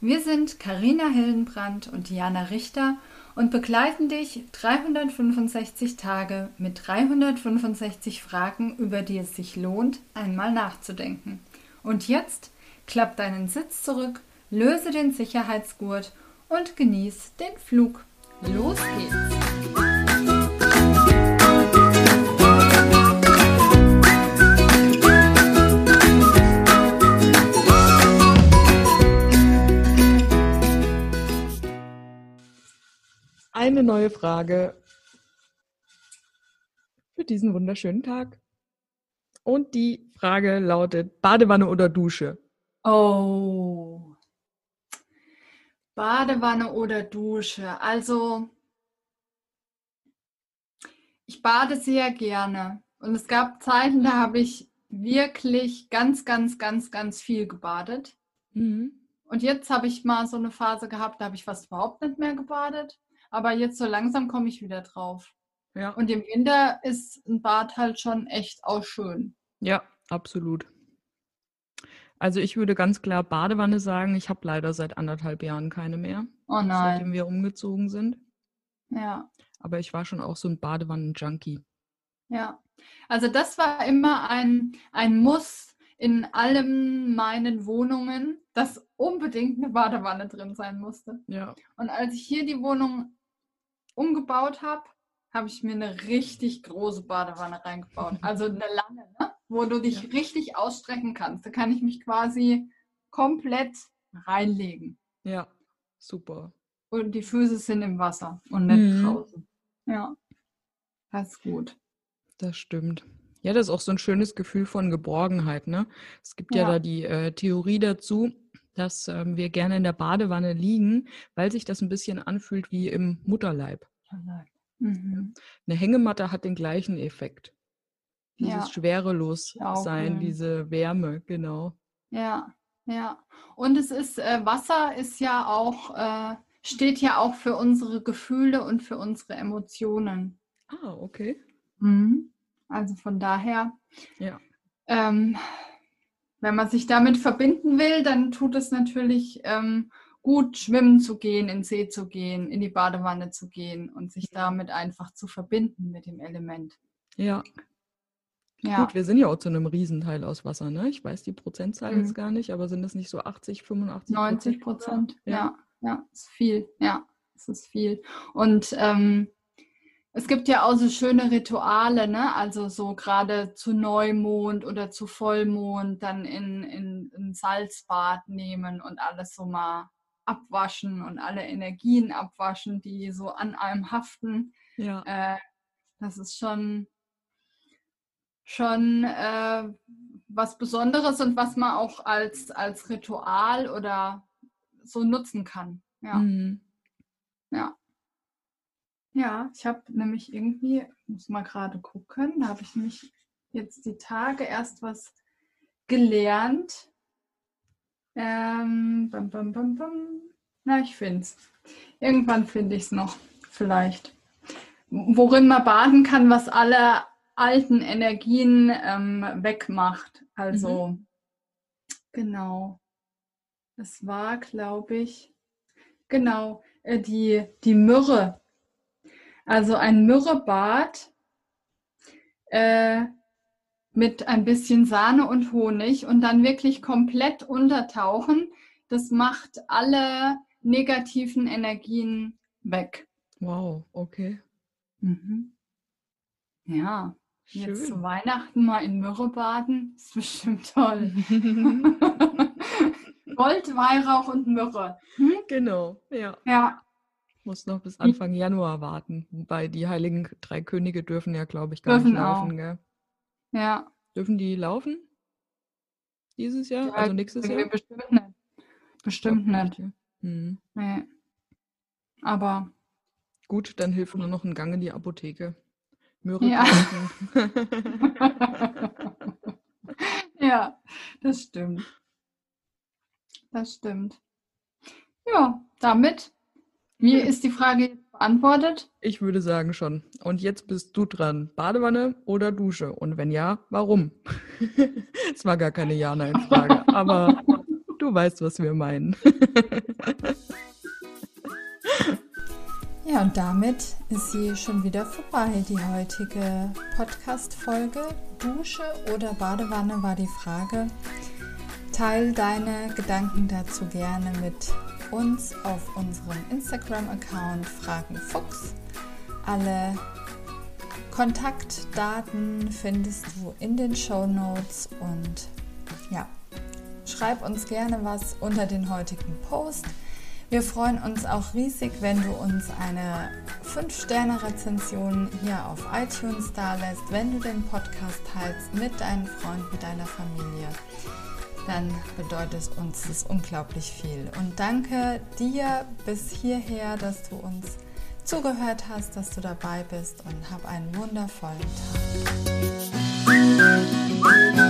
Wir sind Karina Hildenbrand und Diana Richter und begleiten dich 365 Tage mit 365 Fragen, über die es sich lohnt, einmal nachzudenken. Und jetzt klapp deinen Sitz zurück, löse den Sicherheitsgurt und genieß den Flug. Los geht's! Eine neue Frage für diesen wunderschönen Tag. Und die Frage lautet: Badewanne oder Dusche? Oh. Badewanne oder Dusche. Also, ich bade sehr gerne. Und es gab Zeiten, da habe ich wirklich ganz, ganz, ganz, ganz viel gebadet. Mhm. Und jetzt habe ich mal so eine Phase gehabt, da habe ich fast überhaupt nicht mehr gebadet. Aber jetzt so langsam komme ich wieder drauf. Ja. Und im Winter ist ein Bad halt schon echt auch schön. Ja, absolut. Also ich würde ganz klar Badewanne sagen. Ich habe leider seit anderthalb Jahren keine mehr. Oh nein. Seitdem wir umgezogen sind. Ja. Aber ich war schon auch so ein Badewannen-Junkie. Ja. Also das war immer ein, ein Muss in allen meinen Wohnungen, dass unbedingt eine Badewanne drin sein musste. Ja. Und als ich hier die Wohnung umgebaut habe, habe ich mir eine richtig große Badewanne reingebaut. Also eine lange, ne? wo du dich ja. richtig ausstrecken kannst. Da kann ich mich quasi komplett reinlegen. Ja, super. Und die Füße sind im Wasser und nicht mhm. draußen. Ja, das ist gut. Das stimmt. Ja, das ist auch so ein schönes Gefühl von Geborgenheit. Ne? Es gibt ja, ja da die äh, Theorie dazu, dass ähm, wir gerne in der Badewanne liegen, weil sich das ein bisschen anfühlt wie im Mutterleib. Mhm. Eine Hängematte hat den gleichen Effekt. Dieses ja. Schwerelossein, diese Wärme, genau. Ja, ja. Und es ist, äh, Wasser ist ja auch, äh, steht ja auch für unsere Gefühle und für unsere Emotionen. Ah, okay. Mhm. Also von daher. Ja. Ähm, wenn man sich damit verbinden will, dann tut es natürlich ähm, gut, schwimmen zu gehen, in den See zu gehen, in die Badewanne zu gehen und sich damit einfach zu verbinden mit dem Element. Ja. ja. Gut, wir sind ja auch zu einem Riesenteil aus Wasser, ne? Ich weiß die Prozentzahl mhm. jetzt gar nicht, aber sind das nicht so 80, 85 90 Prozent? Ja. ja, ja, ist viel, ja, es ist viel. Und ähm, es gibt ja auch so schöne Rituale, ne? Also so gerade zu Neumond oder zu Vollmond dann in, in ein Salzbad nehmen und alles so mal abwaschen und alle Energien abwaschen, die so an einem haften. Ja. Äh, das ist schon, schon äh, was Besonderes und was man auch als, als Ritual oder so nutzen kann. Ja. Mhm. Ja. Ja, ich habe nämlich irgendwie, muss mal gerade gucken, da habe ich nämlich jetzt die Tage erst was gelernt. Ähm, bam, bam, bam, bam. Na, ich finde es. Irgendwann finde ich es noch, vielleicht. Worin man baden kann, was alle alten Energien ähm, wegmacht. Also, mhm. genau. Es war, glaube ich, genau, äh, die, die Myrrhe also ein Myrrhebad äh, mit ein bisschen Sahne und Honig und dann wirklich komplett untertauchen. Das macht alle negativen Energien weg. Wow, okay. Mhm. Ja, Schön. jetzt zu Weihnachten mal in Myrrhe baden, ist bestimmt toll. Gold, Weihrauch und Myrrhe. Hm? Genau, ja. Ja, muss noch bis Anfang Januar warten. Wobei die Heiligen Drei Könige dürfen ja, glaube ich, gar dürfen nicht laufen. Gell? Ja. Dürfen die laufen? Dieses Jahr? Ja, also nächstes Jahr? Bestimmt nicht. Bestimmt nicht. nicht. Hm. Nee. Aber. Gut, dann hilft nur noch ein Gang in die Apotheke. Möhre ja. Ja, das stimmt. Das stimmt. Ja, damit. Mir ist die Frage beantwortet. Ich würde sagen schon. Und jetzt bist du dran. Badewanne oder Dusche? Und wenn ja, warum? Es war gar keine Ja-Nein-Frage, aber du weißt, was wir meinen. Ja, und damit ist sie schon wieder vorbei. Die heutige Podcast-Folge Dusche oder Badewanne war die Frage. Teil deine Gedanken dazu gerne mit uns auf unserem Instagram-Account Fragen Fuchs. Alle Kontaktdaten findest du in den Show Notes und ja, schreib uns gerne was unter den heutigen Post. Wir freuen uns auch riesig, wenn du uns eine 5-Sterne-Rezension hier auf iTunes da lässt, wenn du den Podcast teilst mit deinen Freunden, mit deiner Familie. Dann bedeutet uns das unglaublich viel. Und danke dir bis hierher, dass du uns zugehört hast, dass du dabei bist und hab einen wundervollen Tag.